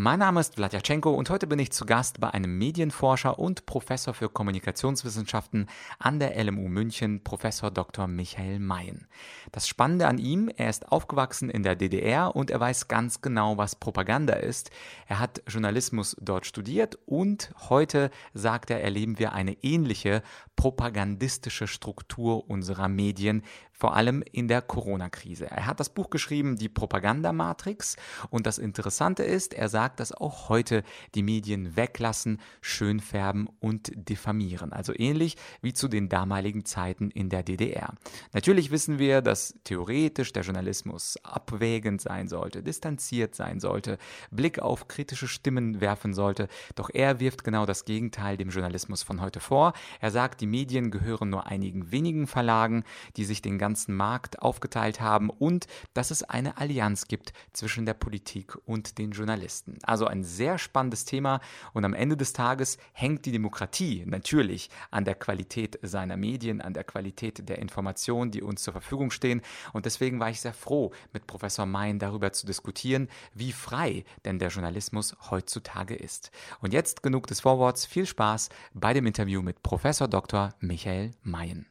Mein Name ist Vladyachenko und heute bin ich zu Gast bei einem Medienforscher und Professor für Kommunikationswissenschaften an der LMU München, Professor Dr. Michael Mayen. Das Spannende an ihm, er ist aufgewachsen in der DDR und er weiß ganz genau, was Propaganda ist. Er hat Journalismus dort studiert und heute, sagt er, erleben wir eine ähnliche propagandistische Struktur unserer Medien, vor allem in der Corona-Krise. Er hat das Buch geschrieben, Die Propagandamatrix. Und das Interessante ist, er sagt, dass auch heute die Medien weglassen, schönfärben und diffamieren. Also ähnlich wie zu den damaligen Zeiten in der DDR. Natürlich wissen wir, dass theoretisch der Journalismus abwägend sein sollte, distanziert sein sollte, Blick auf kritische Stimmen werfen sollte. Doch er wirft genau das Gegenteil dem Journalismus von heute vor. Er sagt, die Medien gehören nur einigen wenigen Verlagen, die sich den ganzen ganzen Markt aufgeteilt haben und dass es eine Allianz gibt zwischen der Politik und den Journalisten. Also ein sehr spannendes Thema und am Ende des Tages hängt die Demokratie natürlich an der Qualität seiner Medien, an der Qualität der Informationen, die uns zur Verfügung stehen und deswegen war ich sehr froh, mit Professor Mein darüber zu diskutieren, wie frei denn der Journalismus heutzutage ist. Und jetzt genug des Vorworts, viel Spaß bei dem Interview mit Professor Dr. Michael Mayen.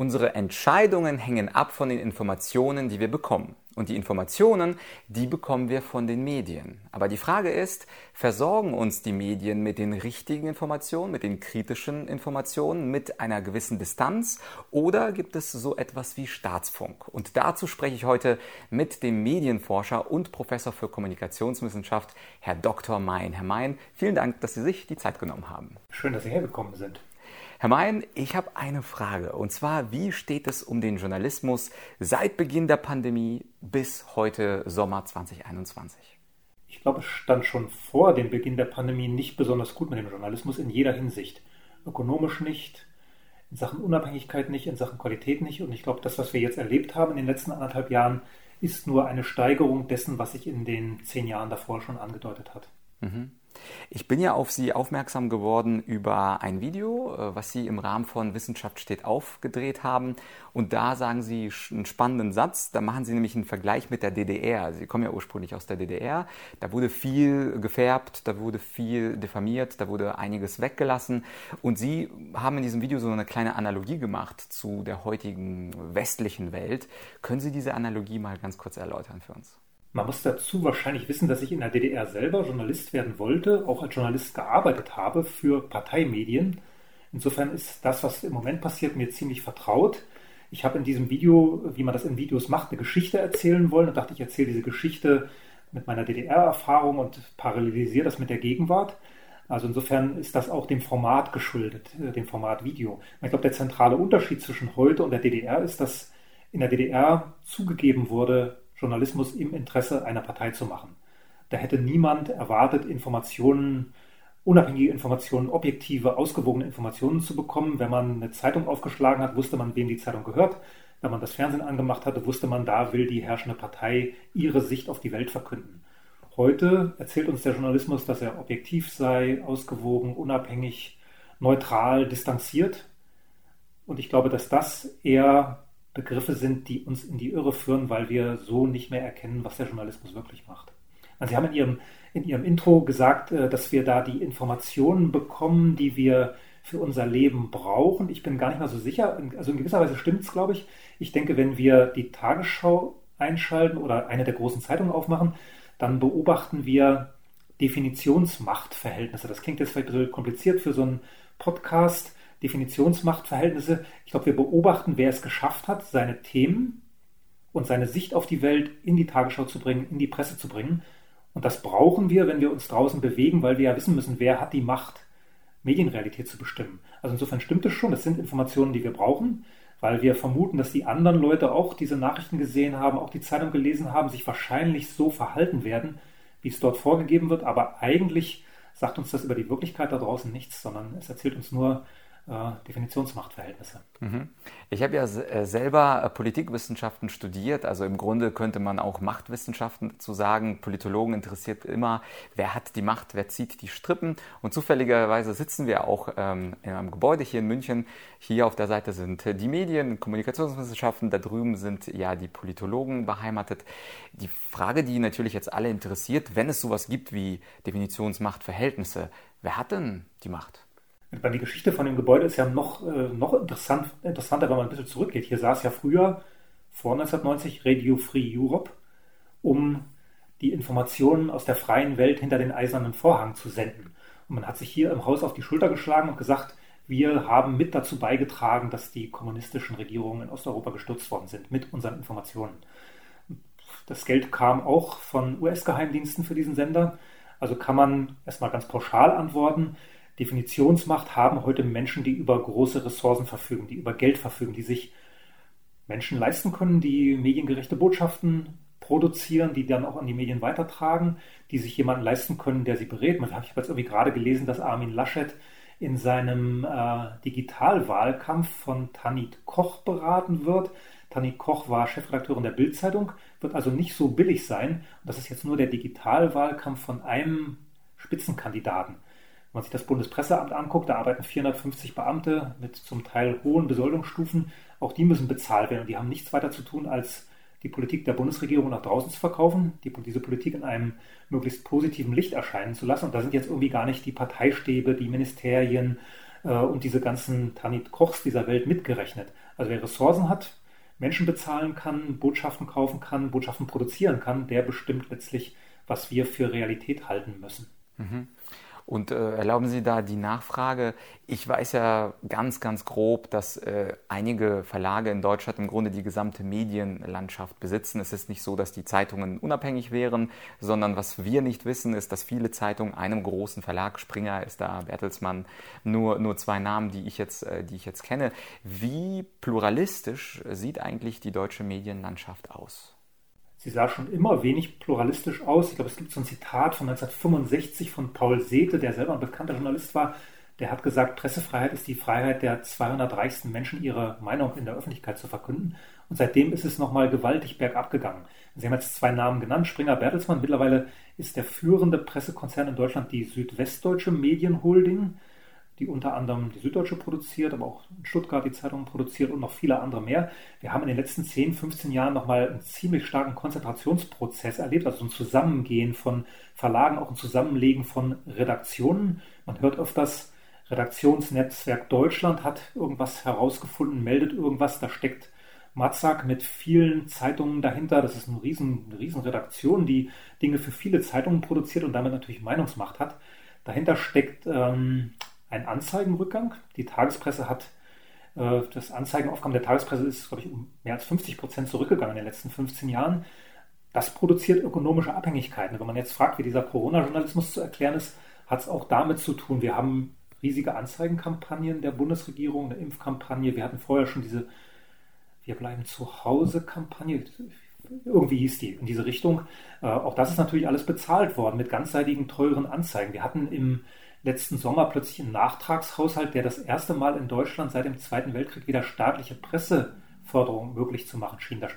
Unsere Entscheidungen hängen ab von den Informationen, die wir bekommen. Und die Informationen, die bekommen wir von den Medien. Aber die Frage ist, versorgen uns die Medien mit den richtigen Informationen, mit den kritischen Informationen, mit einer gewissen Distanz oder gibt es so etwas wie Staatsfunk? Und dazu spreche ich heute mit dem Medienforscher und Professor für Kommunikationswissenschaft, Herr Dr. Mein. Herr Mein, vielen Dank, dass Sie sich die Zeit genommen haben. Schön, dass Sie hergekommen sind. Herr Mayen, ich habe eine Frage. Und zwar, wie steht es um den Journalismus seit Beginn der Pandemie bis heute Sommer 2021? Ich glaube, es stand schon vor dem Beginn der Pandemie nicht besonders gut mit dem Journalismus in jeder Hinsicht. Ökonomisch nicht, in Sachen Unabhängigkeit nicht, in Sachen Qualität nicht. Und ich glaube, das, was wir jetzt erlebt haben in den letzten anderthalb Jahren, ist nur eine Steigerung dessen, was sich in den zehn Jahren davor schon angedeutet hat. Mhm. Ich bin ja auf Sie aufmerksam geworden über ein Video, äh, was Sie im Rahmen von Wissenschaft steht aufgedreht haben. Und da sagen Sie einen spannenden Satz. Da machen Sie nämlich einen Vergleich mit der DDR. Sie kommen ja ursprünglich aus der DDR. Da wurde viel gefärbt, da wurde viel diffamiert, da wurde einiges weggelassen. Und Sie haben in diesem Video so eine kleine Analogie gemacht zu der heutigen westlichen Welt. Können Sie diese Analogie mal ganz kurz erläutern für uns? Man muss dazu wahrscheinlich wissen, dass ich in der DDR selber Journalist werden wollte, auch als Journalist gearbeitet habe für Parteimedien. Insofern ist das, was im Moment passiert, mir ziemlich vertraut. Ich habe in diesem Video, wie man das in Videos macht, eine Geschichte erzählen wollen und dachte, ich erzähle diese Geschichte mit meiner DDR-Erfahrung und parallelisiere das mit der Gegenwart. Also insofern ist das auch dem Format geschuldet, äh, dem Format Video. Ich glaube, der zentrale Unterschied zwischen heute und der DDR ist, dass in der DDR zugegeben wurde, Journalismus im Interesse einer Partei zu machen. Da hätte niemand erwartet, Informationen, unabhängige Informationen, objektive, ausgewogene Informationen zu bekommen. Wenn man eine Zeitung aufgeschlagen hat, wusste man, wem die Zeitung gehört. Wenn man das Fernsehen angemacht hatte, wusste man, da will die herrschende Partei ihre Sicht auf die Welt verkünden. Heute erzählt uns der Journalismus, dass er objektiv sei, ausgewogen, unabhängig, neutral, distanziert. Und ich glaube, dass das eher Begriffe sind, die uns in die Irre führen, weil wir so nicht mehr erkennen, was der Journalismus wirklich macht. Also Sie haben in Ihrem, in Ihrem Intro gesagt, äh, dass wir da die Informationen bekommen, die wir für unser Leben brauchen. Ich bin gar nicht mal so sicher. Also in gewisser Weise stimmt es, glaube ich. Ich denke, wenn wir die Tagesschau einschalten oder eine der großen Zeitungen aufmachen, dann beobachten wir Definitionsmachtverhältnisse. Das klingt jetzt vielleicht ein bisschen kompliziert für so einen Podcast. Definitionsmachtverhältnisse. Ich glaube, wir beobachten, wer es geschafft hat, seine Themen und seine Sicht auf die Welt in die Tagesschau zu bringen, in die Presse zu bringen. Und das brauchen wir, wenn wir uns draußen bewegen, weil wir ja wissen müssen, wer hat die Macht, Medienrealität zu bestimmen. Also insofern stimmt es schon, das sind Informationen, die wir brauchen, weil wir vermuten, dass die anderen Leute auch diese Nachrichten gesehen haben, auch die Zeitung gelesen haben, sich wahrscheinlich so verhalten werden, wie es dort vorgegeben wird. Aber eigentlich sagt uns das über die Wirklichkeit da draußen nichts, sondern es erzählt uns nur Definitionsmachtverhältnisse. Mhm. Ich habe ja äh, selber äh, Politikwissenschaften studiert, also im Grunde könnte man auch Machtwissenschaften zu sagen. Politologen interessiert immer, wer hat die Macht, wer zieht die Strippen. Und zufälligerweise sitzen wir auch ähm, in einem Gebäude hier in München. Hier auf der Seite sind die Medien, Kommunikationswissenschaften, da drüben sind ja die Politologen beheimatet. Die Frage, die natürlich jetzt alle interessiert, wenn es sowas gibt wie Definitionsmachtverhältnisse, wer hat denn die Macht? Die Geschichte von dem Gebäude ist ja noch, äh, noch interessant, interessanter, wenn man ein bisschen zurückgeht. Hier saß ja früher, vor 1990, Radio Free Europe, um die Informationen aus der freien Welt hinter den eisernen Vorhang zu senden. Und man hat sich hier im Haus auf die Schulter geschlagen und gesagt, wir haben mit dazu beigetragen, dass die kommunistischen Regierungen in Osteuropa gestürzt worden sind, mit unseren Informationen. Das Geld kam auch von US-Geheimdiensten für diesen Sender. Also kann man erstmal ganz pauschal antworten, Definitionsmacht haben heute Menschen, die über große Ressourcen verfügen, die über Geld verfügen, die sich Menschen leisten können, die mediengerechte Botschaften produzieren, die dann auch an die Medien weitertragen, die sich jemanden leisten können, der sie berät. Ich habe jetzt irgendwie gerade gelesen, dass Armin Laschet in seinem äh, Digitalwahlkampf von Tanit Koch beraten wird. Tanit Koch war Chefredakteurin der Bildzeitung, wird also nicht so billig sein. Und das ist jetzt nur der Digitalwahlkampf von einem Spitzenkandidaten. Wenn man sich das Bundespresseamt anguckt, da arbeiten 450 Beamte mit zum Teil hohen Besoldungsstufen. Auch die müssen bezahlt werden und die haben nichts weiter zu tun, als die Politik der Bundesregierung nach draußen zu verkaufen, die, diese Politik in einem möglichst positiven Licht erscheinen zu lassen. Und da sind jetzt irgendwie gar nicht die Parteistäbe, die Ministerien äh, und diese ganzen Tanit Kochs dieser Welt mitgerechnet. Also wer Ressourcen hat, Menschen bezahlen kann, Botschaften kaufen kann, Botschaften produzieren kann, der bestimmt letztlich, was wir für Realität halten müssen. Mhm. Und äh, erlauben Sie da die Nachfrage. Ich weiß ja ganz, ganz grob, dass äh, einige Verlage in Deutschland im Grunde die gesamte Medienlandschaft besitzen. Es ist nicht so, dass die Zeitungen unabhängig wären, sondern was wir nicht wissen, ist, dass viele Zeitungen einem großen Verlag, Springer ist da, Bertelsmann, nur, nur zwei Namen, die ich, jetzt, äh, die ich jetzt kenne. Wie pluralistisch sieht eigentlich die deutsche Medienlandschaft aus? Sie sah schon immer wenig pluralistisch aus. Ich glaube, es gibt so ein Zitat von 1965 von Paul Sethe, der selber ein bekannter Journalist war. Der hat gesagt, Pressefreiheit ist die Freiheit der 200 reichsten Menschen, ihre Meinung in der Öffentlichkeit zu verkünden. Und seitdem ist es nochmal gewaltig bergab gegangen. Sie haben jetzt zwei Namen genannt, Springer Bertelsmann. Mittlerweile ist der führende Pressekonzern in Deutschland die Südwestdeutsche Medienholding die unter anderem die Süddeutsche produziert, aber auch in Stuttgart die Zeitung produziert und noch viele andere mehr. Wir haben in den letzten 10, 15 Jahren nochmal einen ziemlich starken Konzentrationsprozess erlebt, also ein Zusammengehen von Verlagen, auch ein Zusammenlegen von Redaktionen. Man hört öfters, Redaktionsnetzwerk Deutschland hat irgendwas herausgefunden, meldet irgendwas, da steckt Matzak mit vielen Zeitungen dahinter. Das ist eine riesen, riesen Redaktion, die Dinge für viele Zeitungen produziert und damit natürlich Meinungsmacht hat. Dahinter steckt ähm, ein Anzeigenrückgang. Die Tagespresse hat, äh, das Anzeigenaufkommen der Tagespresse ist, glaube ich, um mehr als 50 Prozent zurückgegangen in den letzten 15 Jahren. Das produziert ökonomische Abhängigkeiten. Wenn man jetzt fragt, wie dieser Corona-Journalismus zu erklären ist, hat es auch damit zu tun. Wir haben riesige Anzeigenkampagnen der Bundesregierung, eine Impfkampagne. Wir hatten vorher schon diese Wir bleiben zu Hause-Kampagne. Irgendwie hieß die in diese Richtung. Äh, auch das ist natürlich alles bezahlt worden mit ganzseitigen, teuren Anzeigen. Wir hatten im letzten Sommer plötzlich einen Nachtragshaushalt, der das erste Mal in Deutschland seit dem Zweiten Weltkrieg wieder staatliche Presseförderung möglich zu machen schien. Da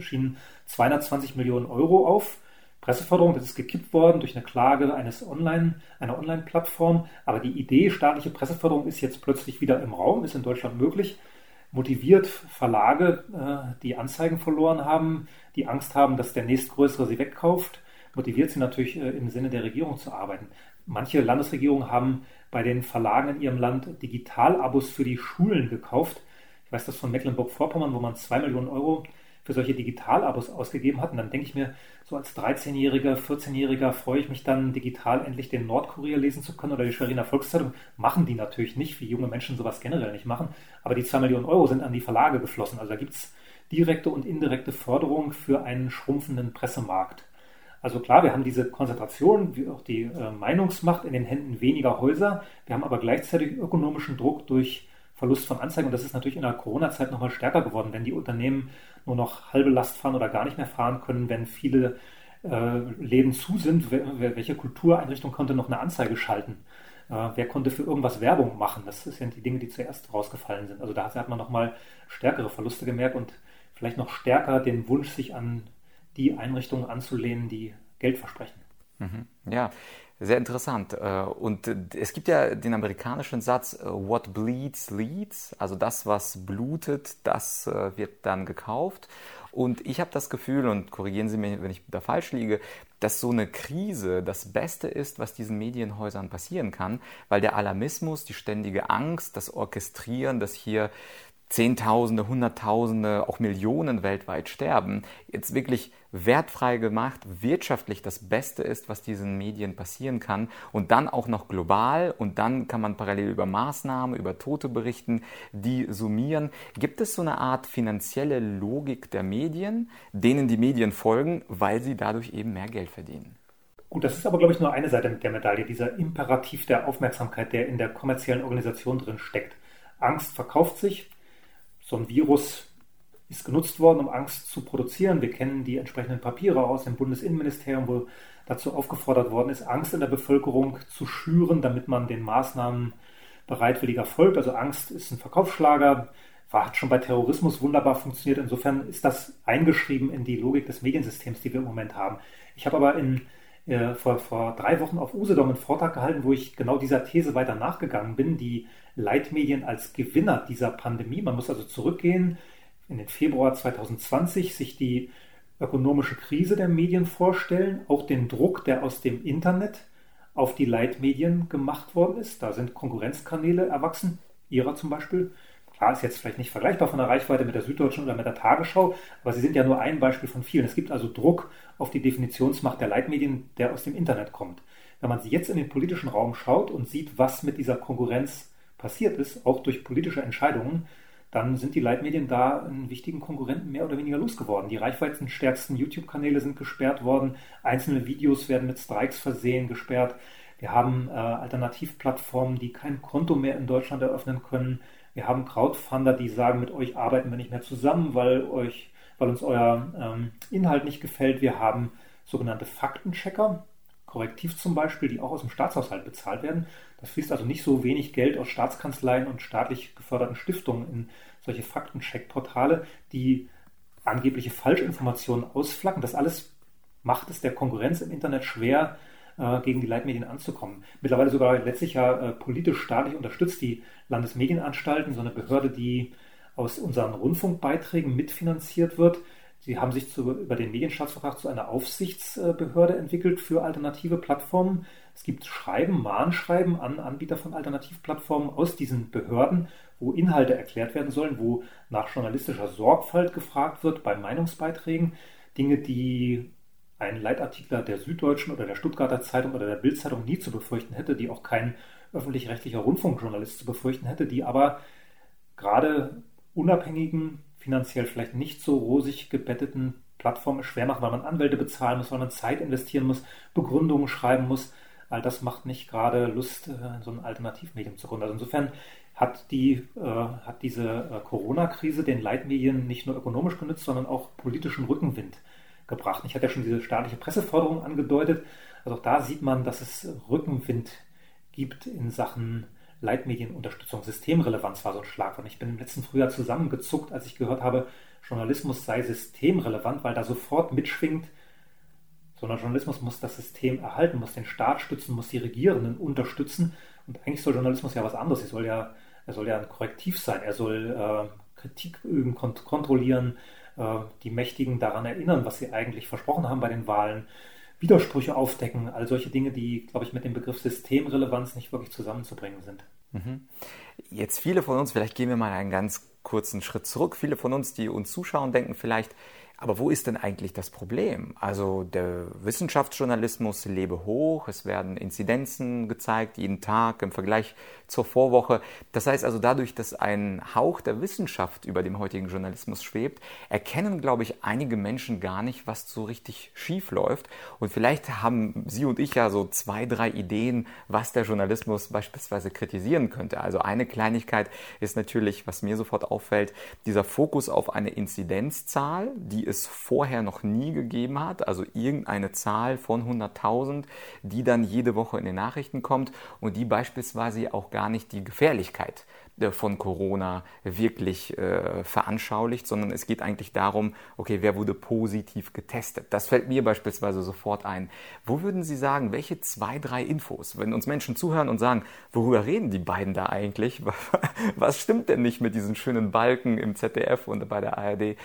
schienen 220 Millionen Euro auf. Presseförderung, das ist gekippt worden durch eine Klage eines Online, einer Online-Plattform. Aber die Idee staatliche Presseförderung ist jetzt plötzlich wieder im Raum, ist in Deutschland möglich. Motiviert Verlage, äh, die Anzeigen verloren haben, die Angst haben, dass der nächstgrößere sie wegkauft, motiviert sie natürlich äh, im Sinne der Regierung zu arbeiten. Manche Landesregierungen haben bei den Verlagen in ihrem Land Digitalabos für die Schulen gekauft. Ich weiß das von Mecklenburg-Vorpommern, wo man zwei Millionen Euro für solche Digitalabos ausgegeben hat. Und dann denke ich mir, so als 13-Jähriger, 14-Jähriger freue ich mich dann, digital endlich den Nordkurier lesen zu können oder die Schweriner Volkszeitung. Machen die natürlich nicht, wie junge Menschen sowas generell nicht machen. Aber die zwei Millionen Euro sind an die Verlage geflossen. Also da gibt es direkte und indirekte Förderung für einen schrumpfenden Pressemarkt. Also klar, wir haben diese Konzentration, wie auch die äh, Meinungsmacht in den Händen weniger Häuser. Wir haben aber gleichzeitig ökonomischen Druck durch Verlust von Anzeigen. Und das ist natürlich in der Corona-Zeit nochmal stärker geworden, wenn die Unternehmen nur noch halbe Last fahren oder gar nicht mehr fahren können, wenn viele äh, Läden zu sind. Welche Kultureinrichtung konnte noch eine Anzeige schalten? Äh, wer konnte für irgendwas Werbung machen? Das sind die Dinge, die zuerst rausgefallen sind. Also da hat man nochmal stärkere Verluste gemerkt und vielleicht noch stärker den Wunsch, sich an die Einrichtungen anzulehnen, die Geld versprechen. Mhm. Ja, sehr interessant. Äh, und es gibt ja den amerikanischen Satz, äh, what bleeds leads, also das, was blutet, das äh, wird dann gekauft. Und ich habe das Gefühl, und korrigieren Sie mich, wenn ich da falsch liege, dass so eine Krise das Beste ist, was diesen Medienhäusern passieren kann, weil der Alarmismus, die ständige Angst, das Orchestrieren, das hier Zehntausende, Hunderttausende, auch Millionen weltweit sterben, jetzt wirklich wertfrei gemacht, wirtschaftlich das Beste ist, was diesen Medien passieren kann und dann auch noch global und dann kann man parallel über Maßnahmen, über Tote berichten, die summieren. Gibt es so eine Art finanzielle Logik der Medien, denen die Medien folgen, weil sie dadurch eben mehr Geld verdienen? Gut, das ist aber, glaube ich, nur eine Seite der Medaille, dieser Imperativ der Aufmerksamkeit, der in der kommerziellen Organisation drin steckt. Angst verkauft sich, so ein Virus ist genutzt worden, um Angst zu produzieren. Wir kennen die entsprechenden Papiere aus dem Bundesinnenministerium, wo dazu aufgefordert worden ist, Angst in der Bevölkerung zu schüren, damit man den Maßnahmen bereitwilliger folgt. Also Angst ist ein Verkaufsschlager, hat schon bei Terrorismus wunderbar funktioniert. Insofern ist das eingeschrieben in die Logik des Mediensystems, die wir im Moment haben. Ich habe aber in, äh, vor, vor drei Wochen auf Usedom einen Vortrag gehalten, wo ich genau dieser These weiter nachgegangen bin, die Leitmedien als Gewinner dieser Pandemie. Man muss also zurückgehen in den Februar 2020, sich die ökonomische Krise der Medien vorstellen, auch den Druck, der aus dem Internet auf die Leitmedien gemacht worden ist. Da sind Konkurrenzkanäle erwachsen, ihrer zum Beispiel. Klar, ist jetzt vielleicht nicht vergleichbar von der Reichweite mit der Süddeutschen oder mit der Tagesschau, aber sie sind ja nur ein Beispiel von vielen. Es gibt also Druck auf die Definitionsmacht der Leitmedien, der aus dem Internet kommt. Wenn man jetzt in den politischen Raum schaut und sieht, was mit dieser Konkurrenz passiert ist, auch durch politische Entscheidungen, dann sind die Leitmedien da einen wichtigen Konkurrenten mehr oder weniger losgeworden. Die reichweitenstärksten YouTube-Kanäle sind gesperrt worden, einzelne Videos werden mit Streiks versehen, gesperrt. Wir haben äh, Alternativplattformen, die kein Konto mehr in Deutschland eröffnen können. Wir haben Crowdfunder, die sagen, mit euch arbeiten wir nicht mehr zusammen, weil, euch, weil uns euer ähm, Inhalt nicht gefällt. Wir haben sogenannte Faktenchecker, Korrektiv zum Beispiel, die auch aus dem Staatshaushalt bezahlt werden. Das fließt also nicht so wenig Geld aus Staatskanzleien und staatlich geförderten Stiftungen in solche Faktencheck-Portale, die angebliche Falschinformationen ausflacken. Das alles macht es der Konkurrenz im Internet schwer, äh, gegen die Leitmedien anzukommen. Mittlerweile sogar letztlich ja äh, politisch staatlich unterstützt die Landesmedienanstalten, so eine Behörde, die aus unseren Rundfunkbeiträgen mitfinanziert wird, Sie haben sich zu, über den Medienstaatsvertrag zu einer Aufsichtsbehörde entwickelt für alternative Plattformen. Es gibt Schreiben, Mahnschreiben an Anbieter von Alternativplattformen aus diesen Behörden, wo Inhalte erklärt werden sollen, wo nach journalistischer Sorgfalt gefragt wird bei Meinungsbeiträgen. Dinge, die ein Leitartikler der Süddeutschen oder der Stuttgarter Zeitung oder der Bildzeitung nie zu befürchten hätte, die auch kein öffentlich-rechtlicher Rundfunkjournalist zu befürchten hätte, die aber gerade unabhängigen finanziell vielleicht nicht so rosig gebetteten Plattformen schwer machen, weil man Anwälte bezahlen muss, weil man Zeit investieren muss, Begründungen schreiben muss. All das macht nicht gerade Lust, äh, in so ein Alternativmedium zu gründen. Also insofern hat, die, äh, hat diese äh, Corona-Krise den Leitmedien nicht nur ökonomisch genützt, sondern auch politischen Rückenwind gebracht. Ich hatte ja schon diese staatliche Presseförderung angedeutet. Also auch da sieht man, dass es Rückenwind gibt in Sachen Leitmedienunterstützung, Systemrelevanz war so ein Schlagwort. Ich bin im letzten Frühjahr zusammengezuckt, als ich gehört habe, Journalismus sei systemrelevant, weil da sofort mitschwingt, sondern Journalismus muss das System erhalten, muss den Staat stützen, muss die Regierenden unterstützen. Und eigentlich soll Journalismus ja was anderes. Er soll ja, er soll ja ein Korrektiv sein. Er soll äh, Kritik üben, kont kontrollieren, äh, die Mächtigen daran erinnern, was sie eigentlich versprochen haben bei den Wahlen. Widersprüche aufdecken, all solche Dinge, die, glaube ich, mit dem Begriff Systemrelevanz nicht wirklich zusammenzubringen sind. Mhm. Jetzt viele von uns, vielleicht gehen wir mal einen ganz kurzen Schritt zurück, viele von uns, die uns zuschauen, denken vielleicht, aber wo ist denn eigentlich das Problem? Also der Wissenschaftsjournalismus lebe hoch, es werden Inzidenzen gezeigt, jeden Tag im Vergleich zur Vorwoche. Das heißt also dadurch, dass ein Hauch der Wissenschaft über dem heutigen Journalismus schwebt, erkennen, glaube ich, einige Menschen gar nicht, was so richtig schief läuft. Und vielleicht haben Sie und ich ja so zwei, drei Ideen, was der Journalismus beispielsweise kritisieren könnte. Also eine Kleinigkeit ist natürlich, was mir sofort auffällt, dieser Fokus auf eine Inzidenzzahl, die es vorher noch nie gegeben hat, also irgendeine Zahl von 100.000, die dann jede Woche in den Nachrichten kommt und die beispielsweise auch gar nicht die Gefährlichkeit äh, von Corona wirklich äh, veranschaulicht, sondern es geht eigentlich darum, okay, wer wurde positiv getestet? Das fällt mir beispielsweise sofort ein. Wo würden Sie sagen, welche zwei, drei Infos, wenn uns Menschen zuhören und sagen, worüber reden die beiden da eigentlich? Was stimmt denn nicht mit diesen schönen Balken im ZDF und bei der ARD?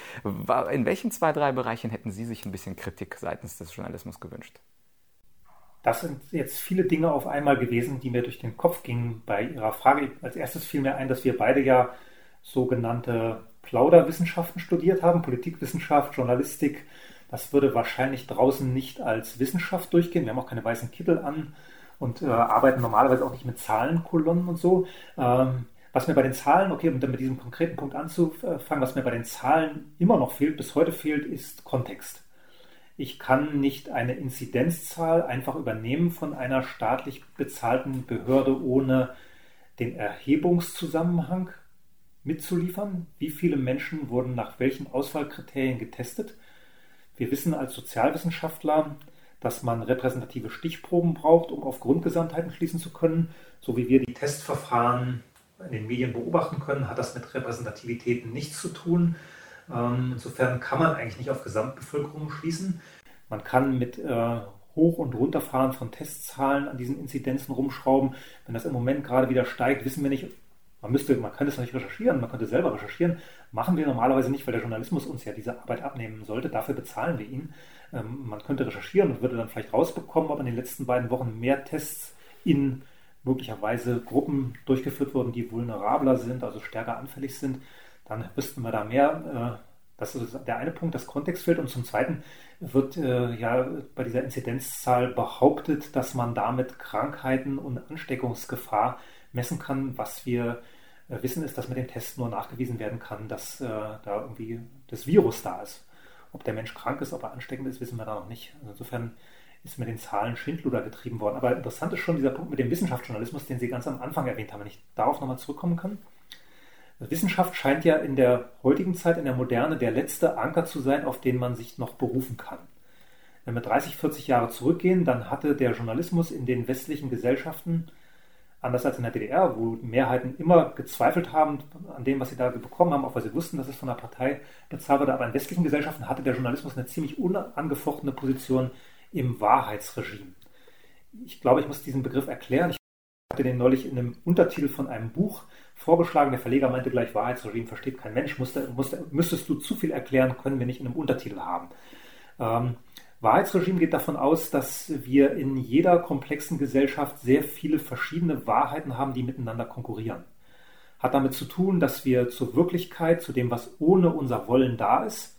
In welchen zwei, drei Bereichen hätten Sie sich ein bisschen Kritik seitens des Journalismus gewünscht? Das sind jetzt viele Dinge auf einmal gewesen, die mir durch den Kopf gingen bei Ihrer Frage. Als erstes fiel mir ein, dass wir beide ja sogenannte Plauderwissenschaften studiert haben, Politikwissenschaft, Journalistik. Das würde wahrscheinlich draußen nicht als Wissenschaft durchgehen. Wir haben auch keine weißen Kittel an und äh, arbeiten normalerweise auch nicht mit Zahlenkolonnen und so. Ähm, was mir bei den Zahlen, okay, um dann mit diesem konkreten Punkt anzufangen, was mir bei den Zahlen immer noch fehlt, bis heute fehlt, ist Kontext. Ich kann nicht eine Inzidenzzahl einfach übernehmen von einer staatlich bezahlten Behörde, ohne den Erhebungszusammenhang mitzuliefern. Wie viele Menschen wurden nach welchen Auswahlkriterien getestet? Wir wissen als Sozialwissenschaftler, dass man repräsentative Stichproben braucht, um auf Grundgesamtheiten schließen zu können. So wie wir die Testverfahren in den Medien beobachten können, hat das mit Repräsentativitäten nichts zu tun. Ähm, insofern kann man eigentlich nicht auf Gesamtbevölkerung schließen. Man kann mit äh, Hoch- und Runterfahren von Testzahlen an diesen Inzidenzen rumschrauben. Wenn das im Moment gerade wieder steigt, wissen wir nicht, man müsste, man könnte es nicht recherchieren, man könnte selber recherchieren. Machen wir normalerweise nicht, weil der Journalismus uns ja diese Arbeit abnehmen sollte. Dafür bezahlen wir ihn. Ähm, man könnte recherchieren und würde dann vielleicht rausbekommen, ob in den letzten beiden Wochen mehr Tests in möglicherweise Gruppen durchgeführt wurden, die vulnerabler sind, also stärker anfällig sind dann wüssten wir da mehr. Äh, das ist der eine Punkt, das Kontext fehlt. Und zum Zweiten wird äh, ja bei dieser Inzidenzzahl behauptet, dass man damit Krankheiten und Ansteckungsgefahr messen kann. Was wir äh, wissen, ist, dass mit dem Test nur nachgewiesen werden kann, dass da irgendwie das Virus da ist. Ob der Mensch krank ist, ob er ansteckend ist, wissen wir da noch nicht. Also insofern ist mit den Zahlen Schindluder getrieben worden. Aber interessant ist schon dieser Punkt mit dem Wissenschaftsjournalismus, den Sie ganz am Anfang erwähnt haben, wenn ich darauf nochmal zurückkommen kann. Wissenschaft scheint ja in der heutigen Zeit, in der Moderne, der letzte Anker zu sein, auf den man sich noch berufen kann. Wenn wir 30, 40 Jahre zurückgehen, dann hatte der Journalismus in den westlichen Gesellschaften, anders als in der DDR, wo Mehrheiten immer gezweifelt haben an dem, was sie da bekommen haben, auch weil sie wussten, dass es von der Partei bezahlt wurde, aber in westlichen Gesellschaften hatte der Journalismus eine ziemlich unangefochtene Position im Wahrheitsregime. Ich glaube, ich muss diesen Begriff erklären. Ich hatte den neulich in einem Untertitel von einem Buch vorgeschlagen. Der Verleger meinte gleich, Wahrheitsregime versteht kein Mensch. Musste, musste, müsstest du zu viel erklären, können wir nicht in einem Untertitel haben. Ähm, Wahrheitsregime geht davon aus, dass wir in jeder komplexen Gesellschaft sehr viele verschiedene Wahrheiten haben, die miteinander konkurrieren. Hat damit zu tun, dass wir zur Wirklichkeit, zu dem, was ohne unser Wollen da ist,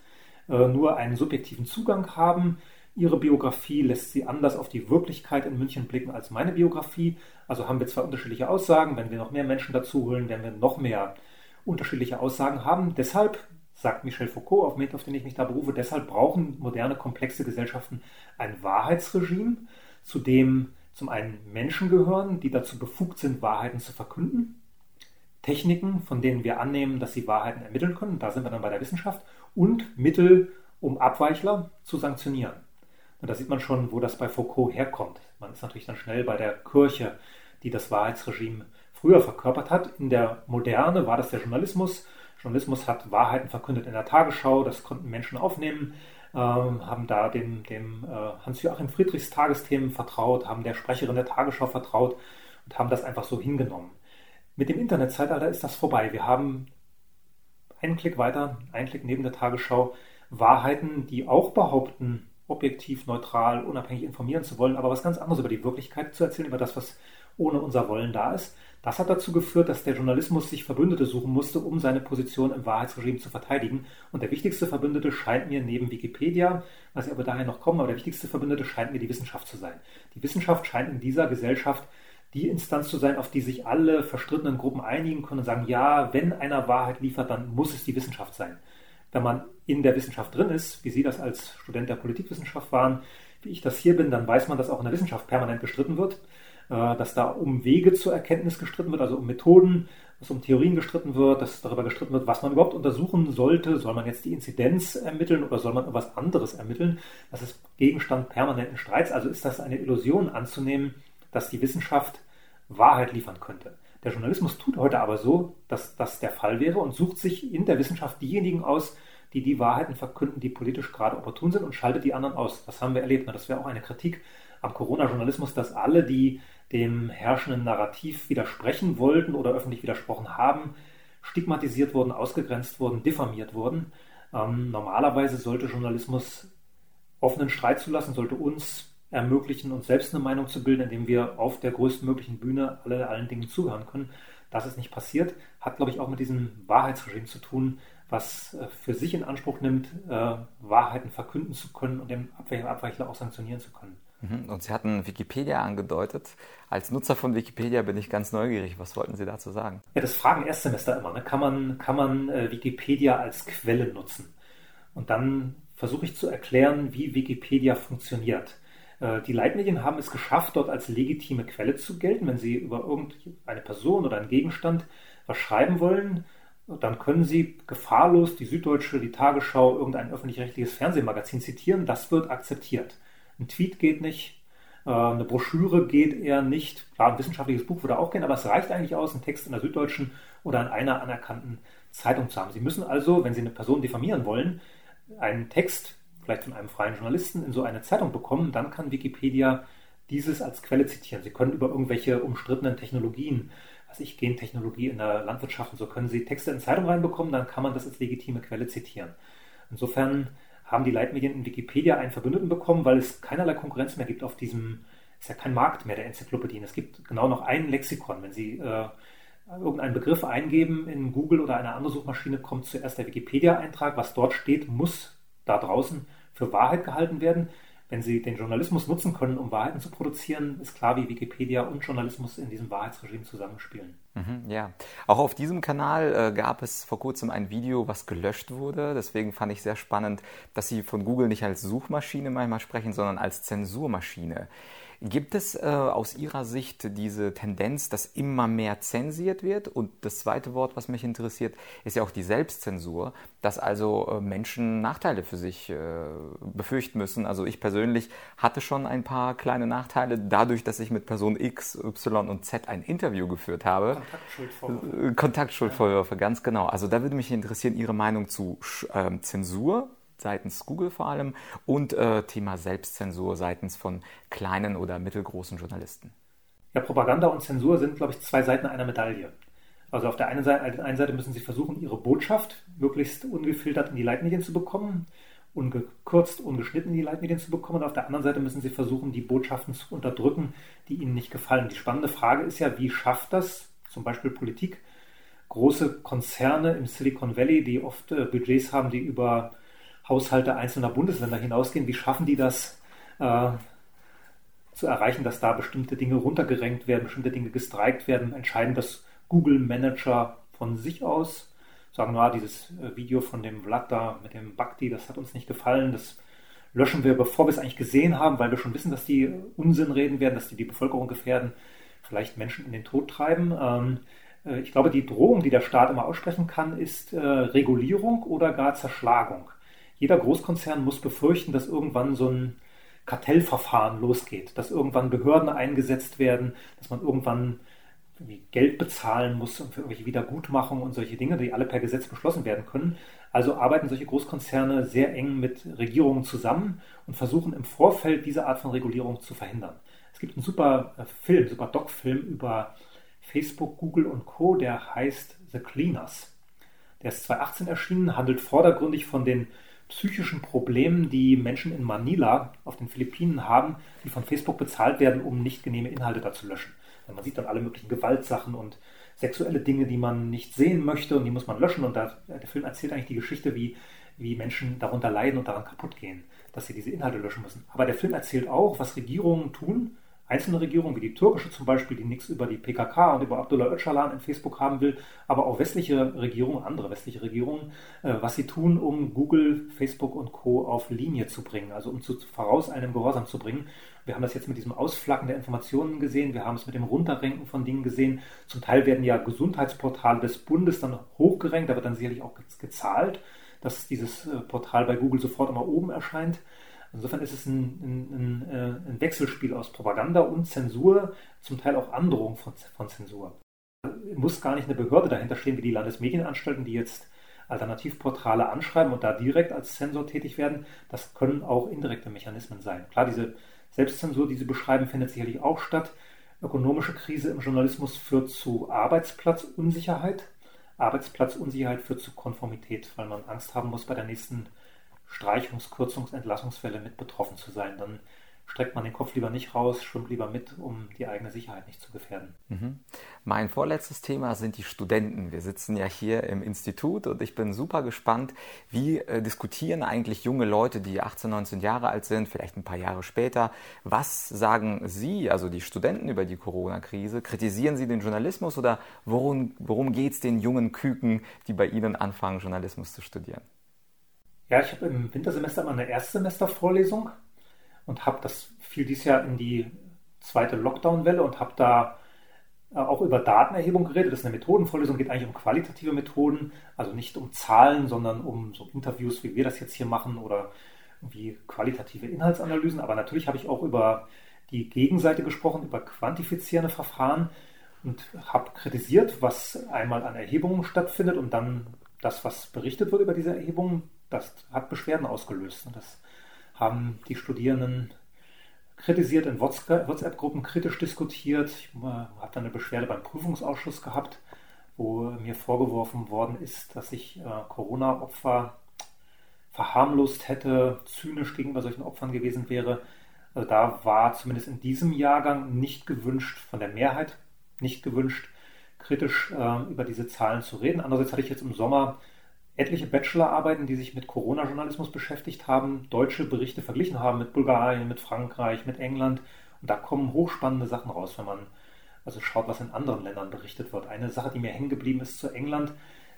äh, nur einen subjektiven Zugang haben, Ihre Biografie lässt Sie anders auf die Wirklichkeit in München blicken als meine Biografie. Also haben wir zwei unterschiedliche Aussagen. Wenn wir noch mehr Menschen dazu holen, werden wir noch mehr unterschiedliche Aussagen haben. Deshalb, sagt Michel Foucault, auf, auf den ich mich da berufe, deshalb brauchen moderne, komplexe Gesellschaften ein Wahrheitsregime, zu dem zum einen Menschen gehören, die dazu befugt sind, Wahrheiten zu verkünden. Techniken, von denen wir annehmen, dass sie Wahrheiten ermitteln können, da sind wir dann bei der Wissenschaft, und Mittel, um Abweichler zu sanktionieren. Und da sieht man schon, wo das bei Foucault herkommt. Man ist natürlich dann schnell bei der Kirche, die das Wahrheitsregime früher verkörpert hat. In der Moderne war das der Journalismus. Journalismus hat Wahrheiten verkündet in der Tagesschau, das konnten Menschen aufnehmen, ähm, haben da dem, dem äh, Hans-Joachim Friedrichs Tagesthemen vertraut, haben der Sprecherin der Tagesschau vertraut und haben das einfach so hingenommen. Mit dem Internetzeitalter ist das vorbei. Wir haben einen Klick weiter, einen Klick neben der Tagesschau, Wahrheiten, die auch behaupten, objektiv, neutral, unabhängig informieren zu wollen, aber was ganz anderes über die Wirklichkeit zu erzählen, über das, was ohne unser Wollen da ist. Das hat dazu geführt, dass der Journalismus sich Verbündete suchen musste, um seine Position im Wahrheitsregime zu verteidigen. Und der wichtigste Verbündete scheint mir neben Wikipedia, was ich aber daher noch komme, aber der wichtigste Verbündete scheint mir die Wissenschaft zu sein. Die Wissenschaft scheint in dieser Gesellschaft die Instanz zu sein, auf die sich alle verstrittenen Gruppen einigen können und sagen, ja, wenn einer Wahrheit liefert, dann muss es die Wissenschaft sein wenn man in der Wissenschaft drin ist, wie Sie das als Student der Politikwissenschaft waren, wie ich das hier bin, dann weiß man, dass auch in der Wissenschaft permanent gestritten wird, äh, dass da um Wege zur Erkenntnis gestritten wird, also um Methoden. dass um Theorien gestritten wird, dass darüber gestritten wird, was man überhaupt untersuchen sollte. Soll man jetzt die Inzidenz ermitteln oder soll man etwas anderes ermitteln? Das ist Gegenstand permanenten Streits. Also ist das eine Illusion anzunehmen, dass die Wissenschaft Wahrheit liefern könnte. Der Journalismus tut heute aber so, dass das der Fall wäre und sucht sich in der Wissenschaft diejenigen aus, die die Wahrheiten verkünden, die politisch gerade opportun sind und schaltet die anderen aus. Das haben wir erlebt. Das wäre auch eine Kritik am Corona-Journalismus, dass alle, die dem herrschenden Narrativ widersprechen wollten oder öffentlich widersprochen haben, stigmatisiert wurden, ausgegrenzt wurden, diffamiert wurden. Ähm, normalerweise sollte Journalismus offenen Streit zulassen, sollte uns ermöglichen, uns selbst eine Meinung zu bilden, indem wir auf der größtmöglichen Bühne alle, allen Dingen zuhören können. Das ist nicht passiert, hat, glaube ich, auch mit diesem Wahrheitsregime zu tun, was äh, für sich in Anspruch nimmt, äh, Wahrheiten verkünden zu können und den Abweichler auch sanktionieren zu können. Mhm. Und Sie hatten Wikipedia angedeutet. Als Nutzer von Wikipedia bin ich ganz neugierig. Was wollten Sie dazu sagen? Ja, das fragen Erstsemester immer. Ne? Kann man, kann man äh, Wikipedia als Quelle nutzen? Und dann versuche ich zu erklären, wie Wikipedia funktioniert. Äh, die Leitmedien haben es geschafft, dort als legitime Quelle zu gelten. Wenn Sie über irgendeine Person oder einen Gegenstand was schreiben wollen, dann können Sie gefahrlos die Süddeutsche, die Tagesschau, irgendein öffentlich-rechtliches Fernsehmagazin zitieren. Das wird akzeptiert. Ein Tweet geht nicht, äh, eine Broschüre geht eher nicht. Klar, ein wissenschaftliches Buch würde auch gehen, aber es reicht eigentlich aus, einen Text in der Süddeutschen oder in einer anerkannten Zeitung zu haben. Sie müssen also, wenn Sie eine Person diffamieren wollen, einen Text, vielleicht von einem freien Journalisten, in so eine Zeitung bekommen, dann kann Wikipedia dieses als Quelle zitieren. Sie können über irgendwelche umstrittenen Technologien, was ich Gentechnologie in der Landwirtschaft und so, können Sie Texte in Zeitung reinbekommen, dann kann man das als legitime Quelle zitieren. Insofern haben die Leitmedien in Wikipedia einen Verbündeten bekommen, weil es keinerlei Konkurrenz mehr gibt auf diesem, ist ja kein Markt mehr der Enzyklopädien. Es gibt genau noch ein Lexikon. Wenn Sie äh, irgendeinen Begriff eingeben in Google oder eine andere Suchmaschine, kommt zuerst der Wikipedia-Eintrag. Was dort steht, muss da draußen für Wahrheit gehalten werden. Wenn Sie den Journalismus nutzen können, um Wahrheiten zu produzieren, ist klar, wie Wikipedia und Journalismus in diesem Wahrheitsregime zusammenspielen. Mhm, ja, auch auf diesem Kanal äh, gab es vor kurzem ein Video, was gelöscht wurde. Deswegen fand ich sehr spannend, dass Sie von Google nicht als Suchmaschine manchmal sprechen, sondern als Zensurmaschine. Gibt es äh, aus Ihrer Sicht diese Tendenz, dass immer mehr zensiert wird? Und das zweite Wort, was mich interessiert, ist ja auch die Selbstzensur, dass also äh, Menschen Nachteile für sich äh, befürchten müssen. Also ich persönlich hatte schon ein paar kleine Nachteile dadurch, dass ich mit Person X, Y und Z ein Interview geführt habe. Kontaktschuldvorwürfe. Äh, Kontaktschuldvorwürfe, ganz genau. Also da würde mich interessieren Ihre Meinung zu ähm, Zensur seitens Google vor allem und äh, Thema Selbstzensur seitens von kleinen oder mittelgroßen Journalisten. Ja, Propaganda und Zensur sind, glaube ich, zwei Seiten einer Medaille. Also auf der einen Seite, auf der einen Seite müssen Sie versuchen, Ihre Botschaft möglichst ungefiltert in die Leitmedien zu bekommen, ungekürzt, ungeschnitten in die Leitmedien zu bekommen. Und auf der anderen Seite müssen Sie versuchen, die Botschaften zu unterdrücken, die Ihnen nicht gefallen. Die spannende Frage ist ja, wie schafft das zum Beispiel Politik, große Konzerne im Silicon Valley, die oft äh, Budgets haben, die über Haushalte einzelner Bundesländer hinausgehen. Wie schaffen die das äh, zu erreichen, dass da bestimmte Dinge runtergerenkt werden, bestimmte Dinge gestreikt werden? Entscheiden das Google-Manager von sich aus? Sagen, na, dieses äh, Video von dem Vlad da mit dem Bhakti, das hat uns nicht gefallen, das löschen wir, bevor wir es eigentlich gesehen haben, weil wir schon wissen, dass die Unsinn reden werden, dass die die Bevölkerung gefährden, vielleicht Menschen in den Tod treiben. Ähm, äh, ich glaube, die Drohung, die der Staat immer aussprechen kann, ist äh, Regulierung oder gar Zerschlagung jeder Großkonzern muss befürchten, dass irgendwann so ein Kartellverfahren losgeht, dass irgendwann Behörden eingesetzt werden, dass man irgendwann Geld bezahlen muss für irgendwelche Wiedergutmachungen und solche Dinge, die alle per Gesetz beschlossen werden können. Also arbeiten solche Großkonzerne sehr eng mit Regierungen zusammen und versuchen im Vorfeld diese Art von Regulierung zu verhindern. Es gibt einen super äh, Film, super Doc-Film über Facebook, Google und Co., der heißt The Cleaners. Der ist 2018 erschienen, handelt vordergründig von den psychischen Problemen, die Menschen in Manila auf den Philippinen haben, die von Facebook bezahlt werden, um nicht genehme Inhalte da zu löschen. Man sieht dann alle möglichen Gewaltsachen und sexuelle Dinge, die man nicht sehen möchte und die muss man löschen. Und da, der Film erzählt eigentlich die Geschichte, wie, wie Menschen darunter leiden und daran kaputt gehen, dass sie diese Inhalte löschen müssen. Aber der Film erzählt auch, was Regierungen tun, einzelne Regierungen, wie die türkische zum Beispiel, die nichts über die PKK und über Abdullah Öcalan in Facebook haben will, aber auch westliche Regierungen, andere westliche Regierungen, äh, was sie tun, um Google, Facebook und Co. auf Linie zu bringen, also um zu voraus einem Gehorsam zu bringen. Wir haben das jetzt mit diesem Ausflacken der Informationen gesehen, wir haben es mit dem Runterrenken von Dingen gesehen. Zum Teil werden ja Gesundheitsportale des Bundes dann hochgerenkt, da wird dann sicherlich auch gezahlt, dass dieses äh, Portal bei Google sofort immer oben erscheint. Insofern ist es ein, ein, äh, ein, Wechselspiel aus Propaganda und Zensur, zum Teil auch Androhung von, von Zensur. Muss gar nicht eine Behörde dahinter stehen, wie die Landesmedienanstalten, die jetzt Alternativportale anschreiben und da direkt als Zensor tätig werden. Das können auch indirekte Mechanismen sein. Klar, diese Selbstzensur, die Sie beschreiben, findet sicherlich auch statt. Ökonomische Krise im Journalismus führt zu Arbeitsplatzunsicherheit. Arbeitsplatzunsicherheit führt zu Konformität, weil man Angst haben muss, bei der nächsten Streichungs-, Kürzungs-, Entlassungsfälle mit betroffen zu sein. Dann streckt man den Kopf lieber nicht raus, schwimmt lieber mit, um die eigene Sicherheit nicht zu gefährden. Mhm. Mein vorletztes Thema sind die Studenten. Wir sitzen ja hier im Institut und ich bin super gespannt, wie äh, diskutieren eigentlich junge Leute, die 18, 19 Jahre alt sind, vielleicht ein paar Jahre später. Was sagen Sie, also die Studenten, über die Corona-Krise? Kritisieren Sie den Journalismus oder worum, worum geht es den jungen Küken, die bei Ihnen anfangen, Journalismus zu studieren? Ja, ich habe im Wintersemester immer eine Erstsemestervorlesung und habe das fiel dieses Jahr in die zweite Lockdown-Welle und habe da äh, auch über Datenerhebung geredet. Das ist eine Methodenvorlesung, geht eigentlich um qualitative Methoden, also nicht um Zahlen, sondern um so Interviews, wie wir das jetzt hier machen oder irgendwie qualitative Inhaltsanalysen. Aber natürlich habe ich auch über die Gegenseite gesprochen, über quantifizierende Verfahren und habe kritisiert, was einmal an Erhebungen stattfindet und dann das, was berichtet wird über diese Erhebungen, das hat Beschwerden ausgelöst. Das haben die Studierenden kritisiert, in WhatsApp-Gruppen kritisch diskutiert. Ich äh, habe dann eine Beschwerde beim Prüfungsausschuss gehabt, wo mir vorgeworfen worden ist, dass ich äh, Corona-Opfer verharmlost hätte, zynisch gegenüber solchen Opfern gewesen wäre. Also da war zumindest in diesem Jahrgang nicht gewünscht, von der Mehrheit nicht gewünscht, kritisch äh, über diese Zahlen zu reden. Andererseits hatte ich jetzt im Sommer etliche Bachelorarbeiten, die sich mit Corona-Journalismus beschäftigt haben, deutsche Berichte verglichen haben mit Bulgarien, mit Frankreich, mit England. Und da kommen hochspannende Sachen raus, wenn man also schaut, was in anderen Ländern berichtet wird. Eine Sache, die mir hängen geblieben ist zu England,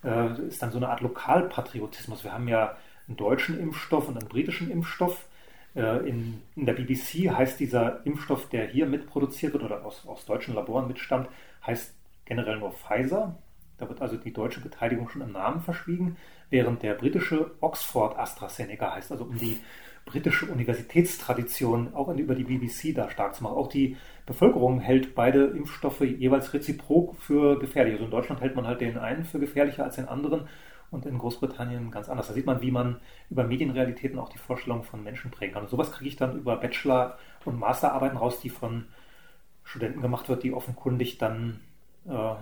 äh, ist dann so eine Art Lokalpatriotismus. Wir haben ja einen deutschen Impfstoff und einen britischen Impfstoff. Äh, in, in, der BBC heißt dieser Impfstoff, der hier mitproduziert wird oder aus, aus deutschen Laboren mitstammt, heißt generell nur Pfizer. Da wird also die deutsche Beteiligung schon im Namen verschwiegen, während der britische Oxford AstraZeneca heißt, also um die britische Universitätstradition auch über die BBC da stark zu machen. Auch die Bevölkerung hält beide Impfstoffe jeweils reziprok für gefährlich. Also in Deutschland hält man halt den einen für gefährlicher als den anderen und in Großbritannien ganz anders. Da sieht man, wie man über Medienrealitäten auch die Vorstellung von Menschen prägen kann. Und sowas kriege ich dann über Bachelor- und Masterarbeiten raus, die von Studenten gemacht wird, die offenkundig dann äh,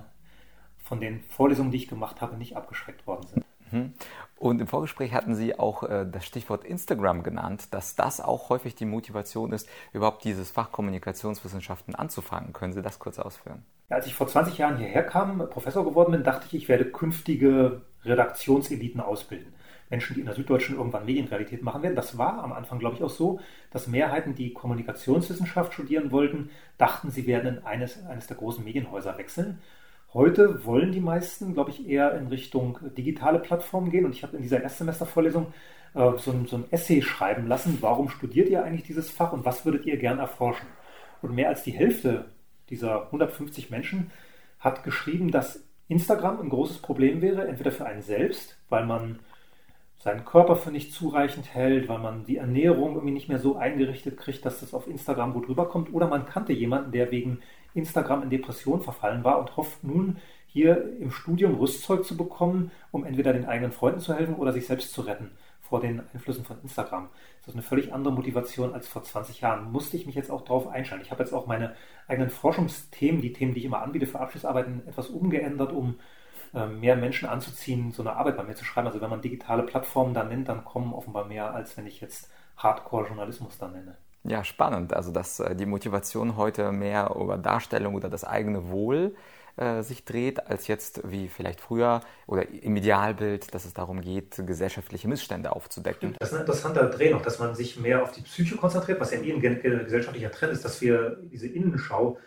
von den Vorlesungen, die ich gemacht habe, nicht abgeschreckt worden sind. Mhm. Und im Vorgespräch hatten Sie auch äh, das Stichwort Instagram genannt, dass das auch häufig die Motivation ist, überhaupt dieses Fach Kommunikationswissenschaften anzufangen. Können Sie das kurz ausführen? Ja, als ich vor 20 Jahren hierher kam, Professor geworden bin, dachte ich, ich werde künftige Redaktionseliten ausbilden. Menschen, die in der Süddeutschen irgendwann Medienrealität machen werden. Das war am Anfang, glaube ich, auch so, dass Mehrheiten, die Kommunikationswissenschaft studieren wollten, dachten, sie werden in eines, eines der großen Medienhäuser wechseln. Heute wollen die meisten, glaube ich, eher in Richtung digitale Plattformen gehen. Und ich habe in dieser Erstsemestervorlesung äh, so, ein, so ein Essay schreiben lassen, warum studiert ihr eigentlich dieses Fach und was würdet ihr gern erforschen? Und mehr als die Hälfte dieser 150 Menschen hat geschrieben, dass Instagram ein großes Problem wäre, entweder für einen selbst, weil man seinen Körper für nicht zureichend hält, weil man die Ernährung irgendwie nicht mehr so eingerichtet kriegt, dass das auf Instagram gut rüberkommt, oder man kannte jemanden, der wegen Instagram in Depression verfallen war und hofft nun, hier im Studium Rüstzeug zu bekommen, um entweder den eigenen Freunden zu helfen oder sich selbst zu retten vor den Einflüssen von Instagram. Das ist eine völlig andere Motivation als vor 20 Jahren. Musste ich mich jetzt auch darauf einstellen. Ich habe jetzt auch meine eigenen Forschungsthemen, die Themen, die ich immer anbiete für Abschlussarbeiten, etwas umgeändert, um äh, mehr Menschen anzuziehen, so eine Arbeit bei mir zu schreiben. Also wenn man digitale Plattformen da nennt, dann kommen offenbar mehr, als wenn ich jetzt Hardcore-Journalismus da nenne. Ja, spannend. Also dass äh, die Motivation heute mehr über Darstellung oder das eigene Wohl äh, sich dreht, als jetzt wie vielleicht früher oder im Idealbild, dass es darum geht, gesellschaftliche Missstände aufzudecken. Das ist ein interessanter Dreh noch, dass man sich mehr auf die Psyche konzentriert, was ja eh ein gesellschaftlicher Trend ist, dass wir diese Innenschau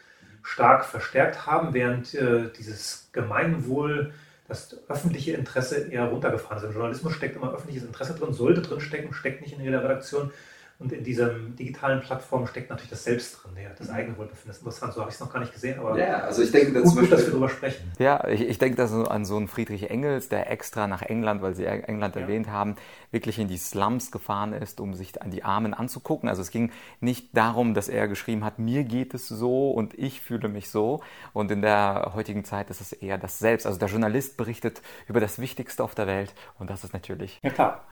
stark verstärkt haben, während äh, dieses Gemeinwohl, das öffentliche Interesse eher runtergefahren ist. Im Journalismus steckt immer öffentliches Interesse drin, sollte drin stecken, steckt nicht in jeder Redaktion. Und in diesem digitalen Plattform steckt natürlich das Selbst drin, ja, das mhm. eigene Wohlbefinden. Das ist interessant, so habe ich es noch gar nicht gesehen, aber ja, also ich denke, gut, gut, dass wir darüber sprechen. Ja, ich, ich denke da so an so einen Friedrich Engels, der extra nach England, weil Sie England ja. erwähnt haben, wirklich in die Slums gefahren ist, um sich an die Armen anzugucken. Also es ging nicht darum, dass er geschrieben hat, mir geht es so und ich fühle mich so. Und in der heutigen Zeit ist es eher das Selbst. Also der Journalist berichtet über das Wichtigste auf der Welt und das ist natürlich. Ja klar.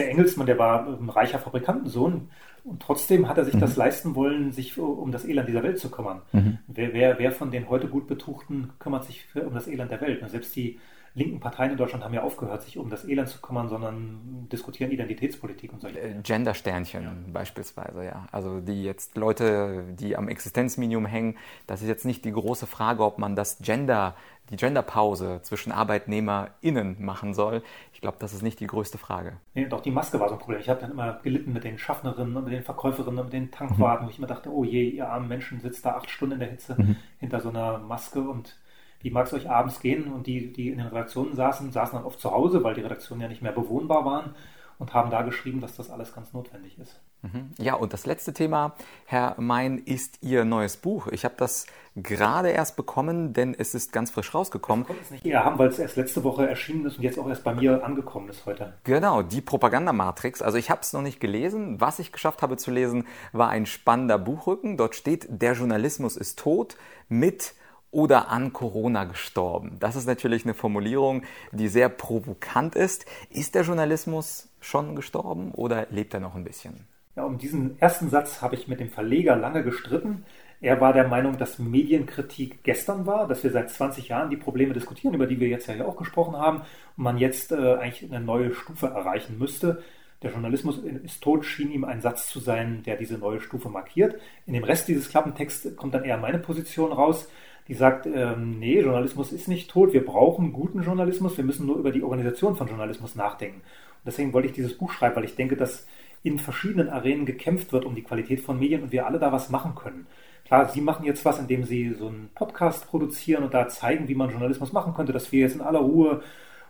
Der Engelsmann, der war ein reicher Fabrikantensohn und trotzdem hat er sich mhm. das leisten wollen, sich um das Elend dieser Welt zu kümmern. Mhm. Wer, wer, wer, von den heute gut Betuchten kümmert sich um das Elend der Welt? Selbst die linken Parteien in Deutschland haben ja aufgehört, sich um das Elend zu kümmern, sondern diskutieren Identitätspolitik und solche. Äh, Gendersternchen ja. beispielsweise, ja. Also die jetzt Leute, die am Existenzminimum hängen, das ist jetzt nicht die große Frage, ob man das Gender, die Genderpause zwischen ArbeitnehmerInnen machen soll. Ich glaube, das ist nicht die größte Frage. Nee, doch die Maske war so ein Problem. Ich habe dann immer gelitten mit den Schaffnerinnen und mit den Verkäuferinnen und mit den Tankwagen, mhm. wo ich immer dachte, oh je, ihr armen Menschen sitzt da acht Stunden in der Hitze mhm. hinter so einer Maske und wie mag es euch abends gehen? Und die, die in den Redaktionen saßen, saßen dann oft zu Hause, weil die Redaktionen ja nicht mehr bewohnbar waren und haben da geschrieben, dass das alles ganz notwendig ist. Mhm. Ja, und das letzte Thema, Herr Mein, ist Ihr neues Buch. Ich habe das gerade erst bekommen, denn es ist ganz frisch rausgekommen. Ich konnte es nicht eher haben, weil es erst letzte Woche erschienen ist und jetzt auch erst bei mir angekommen ist heute. Genau, die Propagandamatrix. Also ich habe es noch nicht gelesen. Was ich geschafft habe zu lesen, war ein spannender Buchrücken. Dort steht, der Journalismus ist tot mit oder an Corona gestorben. Das ist natürlich eine Formulierung, die sehr provokant ist. Ist der Journalismus schon gestorben oder lebt er noch ein bisschen? Ja, um diesen ersten Satz habe ich mit dem Verleger lange gestritten. Er war der Meinung, dass Medienkritik gestern war, dass wir seit 20 Jahren die Probleme diskutieren, über die wir jetzt ja hier auch gesprochen haben, und man jetzt äh, eigentlich eine neue Stufe erreichen müsste. Der Journalismus ist tot, schien ihm ein Satz zu sein, der diese neue Stufe markiert. In dem Rest dieses Klappentexts kommt dann eher meine Position raus die sagt, ähm, nee, Journalismus ist nicht tot, wir brauchen guten Journalismus, wir müssen nur über die Organisation von Journalismus nachdenken. Und deswegen wollte ich dieses Buch schreiben, weil ich denke, dass in verschiedenen Arenen gekämpft wird um die Qualität von Medien und wir alle da was machen können. Klar, Sie machen jetzt was, indem Sie so einen Podcast produzieren und da zeigen, wie man Journalismus machen könnte, dass wir jetzt in aller Ruhe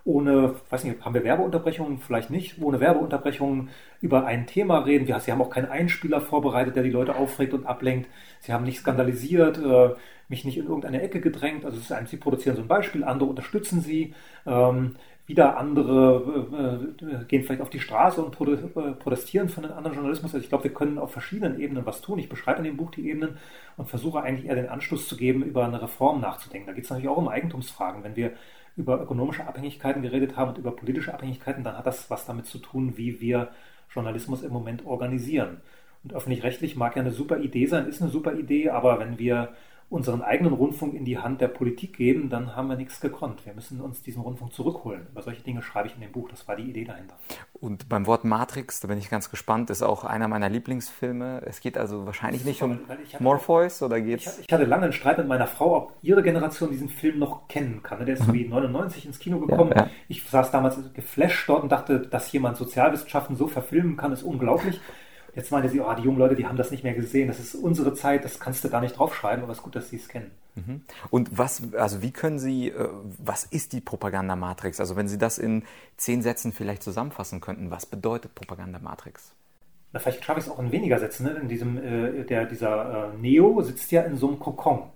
ohne, weiß nicht, haben wir Werbeunterbrechungen? Vielleicht nicht, ohne Werbeunterbrechungen über ein Thema reden. Sie haben auch keinen Einspieler vorbereitet, der die Leute aufregt und ablenkt. Sie haben nicht skandalisiert, äh, mich nicht in irgendeine Ecke gedrängt. Also Sie produzieren so ein Beispiel, andere unterstützen Sie. Ähm, wieder andere äh, äh gehen vielleicht auf die Straße und äh, protestieren von den anderen Journalismus. Also ich glaube, wir können auf verschiedenen Ebenen was tun. Ich beschreibe in dem Buch die Ebenen und versuche eigentlich eher den Anschluss zu geben, über eine Reform nachzudenken. Da geht es natürlich auch um Eigentumsfragen. Wenn wir über ökonomische Abhängigkeiten geredet haben und über politische Abhängigkeiten, dann hat das was damit zu tun, wie wir Journalismus im Moment organisieren. Und öffentlich-rechtlich mag ja eine super Idee sein, ist eine super Idee, aber wenn wir unseren eigenen Rundfunk in die Hand der Politik geben, dann haben wir nichts gekonnt. Wir müssen uns diesen Rundfunk zurückholen. Über solche Dinge schreibe ich in dem Buch. Das war die Idee dahinter. Und beim Wort Matrix, da bin ich ganz gespannt, ist auch einer meiner Lieblingsfilme. Es geht also wahrscheinlich nicht um hatte, Morpheus oder geht's? Ich, ich, hatte lange einen Streit mit meiner Frau, ob ihre Generation diesen Film noch kennen kann. Der ist so wie 99 ins Kino gekommen. Ja, ja. Ich saß damals geflasht dort und dachte, dass jemand Sozialwissenschaften so verfilmen kann, ist unglaublich. Jetzt meinte sie, oh, die jungen Leute, die haben das nicht mehr gesehen. Das ist unsere Zeit, das kannst du gar nicht draufschreiben, aber es ist gut, dass sie es kennen. Mhm. Und was, also wie können Sie, äh, was ist die Propagandamatrix? Also wenn Sie das in zehn Sätzen vielleicht zusammenfassen könnten, was bedeutet Propagandamatrix? Na, vielleicht schaffe ich es auch in weniger Sätzen. Ne? In diesem, äh, der, dieser äh, Neo sitzt ja in so einem Kokon.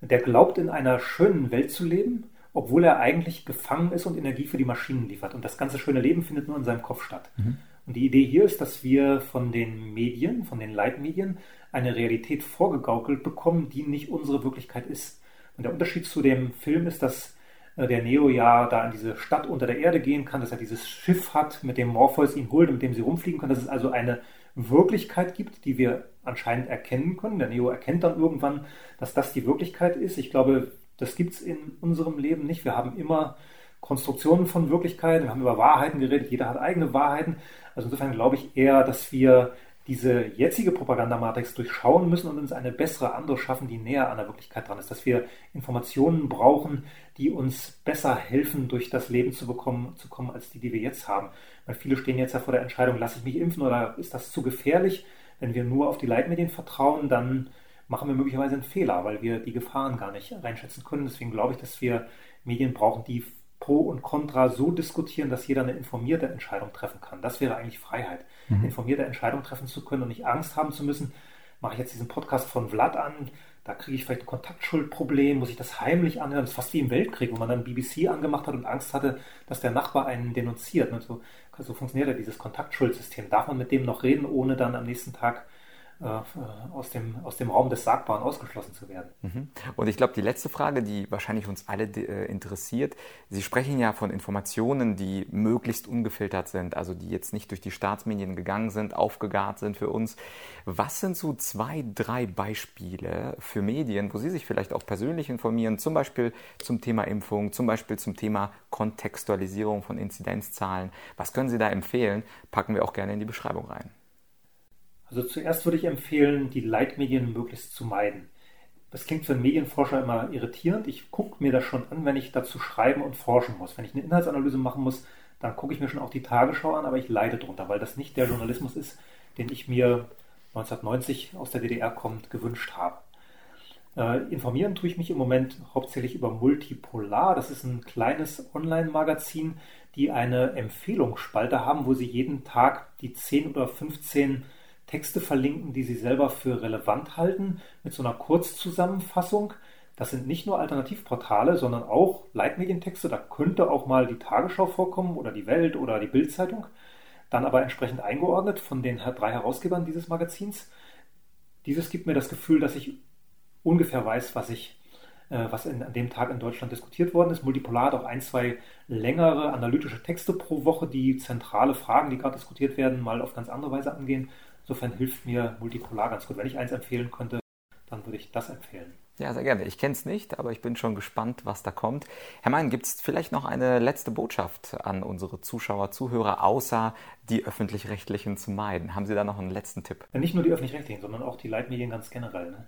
Der glaubt, in einer schönen Welt zu leben, obwohl er eigentlich gefangen ist und Energie für die Maschinen liefert. Und das ganze schöne Leben findet nur in seinem Kopf statt. Mhm. Und die Idee hier ist, dass wir von den Medien, von den Leitmedien, eine Realität vorgegaukelt bekommen, die nicht unsere Wirklichkeit ist. Und der Unterschied zu dem Film ist, dass äh, der Neo ja da in diese Stadt unter der Erde gehen kann, dass er dieses Schiff hat, mit dem Morpheus ihn holt, mit dem sie rumfliegen können, dass es also eine Wirklichkeit gibt, die wir anscheinend erkennen können. Der Neo erkennt dann irgendwann, dass das die Wirklichkeit ist. Ich glaube, das gibt es in unserem Leben nicht. Wir haben immer Konstruktionen von Wirklichkeit, wir haben über Wahrheiten geredet, jeder hat eigene Wahrheiten. Also insofern glaube ich eher, dass wir diese jetzige Propagandamatrix durchschauen müssen und uns eine bessere andere schaffen, die näher an der Wirklichkeit dran ist. Dass wir Informationen brauchen, die uns besser helfen, durch das Leben zu bekommen, zu kommen, als die, die wir jetzt haben. Weil viele stehen jetzt ja vor der Entscheidung, lasse ich mich impfen oder ist das zu gefährlich? Wenn wir nur auf die Leitmedien vertrauen, dann machen wir möglicherweise einen Fehler, weil wir die Gefahren gar nicht einschätzen können. Deswegen glaube ich, dass wir Medien brauchen, die Pro und Contra so diskutieren, dass jeder eine informierte Entscheidung treffen kann. Das wäre eigentlich Freiheit, mhm. informierte Entscheidung treffen zu können und nicht Angst haben zu müssen. Mache ich jetzt diesen Podcast von Vlad an, da kriege ich vielleicht ein Kontaktschuldproblem, muss ich das heimlich anhören. Das ist fast wie im Weltkrieg, wo man dann BBC angemacht hat und Angst hatte, dass der Nachbar einen denunziert. Und so, so funktioniert ja dieses Kontaktschuldsystem. Darf man mit dem noch reden, ohne dann am nächsten Tag aus dem, aus dem Raum des Sagbaren ausgeschlossen zu werden. Mhm. Und ich glaube, die letzte Frage, die wahrscheinlich uns alle äh, interessiert, Sie sprechen ja von Informationen, die möglichst ungefiltert sind, also die jetzt nicht durch die Staatsmedien gegangen sind, aufgegart sind für uns. Was sind so zwei, drei Beispiele für Medien, wo Sie sich vielleicht auch persönlich informieren, zum Beispiel zum Thema Impfung, zum Beispiel zum Thema Kontextualisierung von Inzidenzzahlen? Was können Sie da empfehlen? Packen wir auch gerne in die Beschreibung rein. Also zuerst würde ich empfehlen, die Leitmedien möglichst zu meiden. Das klingt für einen Medienforscher immer irritierend. Ich gucke mir das schon an, wenn ich dazu schreiben und forschen muss. Wenn ich eine Inhaltsanalyse machen muss, dann gucke ich mir schon auch die Tagesschau an, aber ich leide drunter, weil das nicht der Journalismus ist, den ich mir 1990 aus der DDR kommend gewünscht habe. Äh, informieren tue ich mich im Moment hauptsächlich über Multipolar. Das ist ein kleines Online-Magazin, die eine Empfehlungsspalte haben, wo sie jeden Tag die 10 oder 15 Texte verlinken, die Sie selber für relevant halten, mit so einer Kurzzusammenfassung. Das sind nicht nur Alternativportale, sondern auch Leitmedientexte. Da könnte auch mal die Tagesschau vorkommen oder die Welt oder die Bildzeitung. Dann aber entsprechend eingeordnet von den drei Herausgebern dieses Magazins. Dieses gibt mir das Gefühl, dass ich ungefähr weiß, was ich äh, was in, an dem Tag in Deutschland diskutiert worden ist. Multipolar hat auch ein, zwei längere analytische Texte pro Woche, die zentrale Fragen, die gerade diskutiert werden, mal auf ganz andere Weise angehen. Insofern hilft mir Multipolar ganz gut. Wenn ich eins empfehlen könnte, dann würde ich das empfehlen. Ja, sehr gerne. Ich kenne es nicht, aber ich bin schon gespannt, was da kommt. Herr Mein, gibt es vielleicht noch eine letzte Botschaft an unsere Zuschauer, Zuhörer, außer die öffentlich-rechtlichen zu meiden? Haben Sie da noch einen letzten Tipp? Ja, nicht nur die öffentlich-rechtlichen, sondern auch die Leitmedien ganz generell. Ne?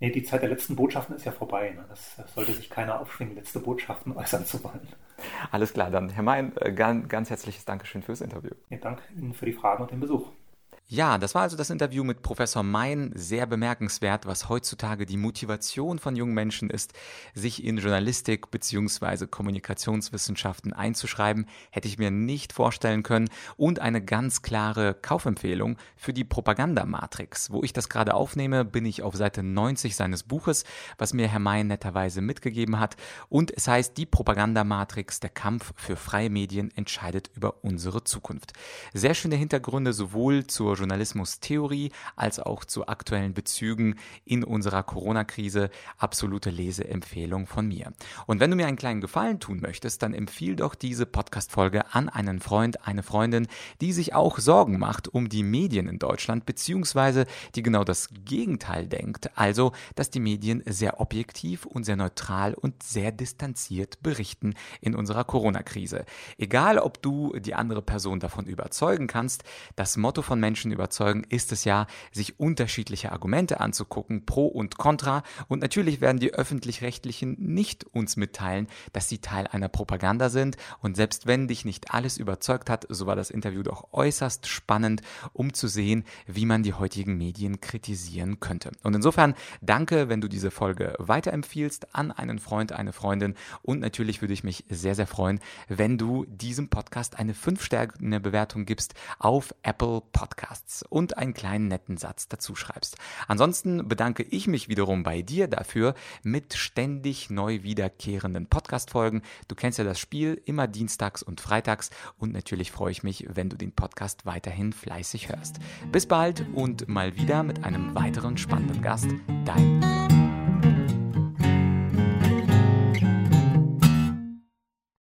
Nee, die Zeit der letzten Botschaften ist ja vorbei. Ne? Das, sollte sich keiner aufschwingen, letzte Botschaften äußern zu wollen. Alles klar, dann Herr Mein, äh, ganz, ganz herzliches Dankeschön fürs Interview. Ja, danke Ihnen für die Fragen und den Besuch. Ja, das war also das Interview mit Professor Mein. Sehr bemerkenswert, was heutzutage die Motivation von jungen Menschen ist, sich in Journalistik bzw. Kommunikationswissenschaften einzuschreiben, hätte ich mir nicht vorstellen können. Und eine ganz klare Kaufempfehlung für die Propagandamatrix. Wo ich das gerade aufnehme, bin ich auf Seite 90 seines Buches, was mir Herr Mein netterweise mitgegeben hat. Und es heißt, die Propagandamatrix, der Kampf für freie Medien entscheidet über unsere Zukunft. Sehr schöne Hintergründe sowohl zur Journalismustheorie als auch zu aktuellen Bezügen in unserer Corona-Krise absolute Leseempfehlung von mir. Und wenn du mir einen kleinen Gefallen tun möchtest, dann empfiehl doch diese Podcast-Folge an einen Freund, eine Freundin, die sich auch Sorgen macht um die Medien in Deutschland, beziehungsweise die genau das Gegenteil denkt, also, dass die Medien sehr objektiv und sehr neutral und sehr distanziert berichten in unserer Corona-Krise. Egal, ob du die andere Person davon überzeugen kannst, das Motto von Menschen Menschen überzeugen, ist es ja, sich unterschiedliche Argumente anzugucken, pro und contra. Und natürlich werden die öffentlich-rechtlichen nicht uns mitteilen, dass sie Teil einer Propaganda sind. Und selbst wenn dich nicht alles überzeugt hat, so war das Interview doch äußerst spannend, um zu sehen, wie man die heutigen Medien kritisieren könnte. Und insofern danke, wenn du diese Folge weiterempfiehlst an einen Freund, eine Freundin. Und natürlich würde ich mich sehr, sehr freuen, wenn du diesem Podcast eine 5-Sterne-Bewertung gibst auf Apple Podcast. Podcasts und einen kleinen netten Satz dazu schreibst. Ansonsten bedanke ich mich wiederum bei dir dafür mit ständig neu wiederkehrenden Podcast-Folgen. Du kennst ja das Spiel immer dienstags und freitags und natürlich freue ich mich, wenn du den Podcast weiterhin fleißig hörst. Bis bald und mal wieder mit einem weiteren spannenden Gast. Dein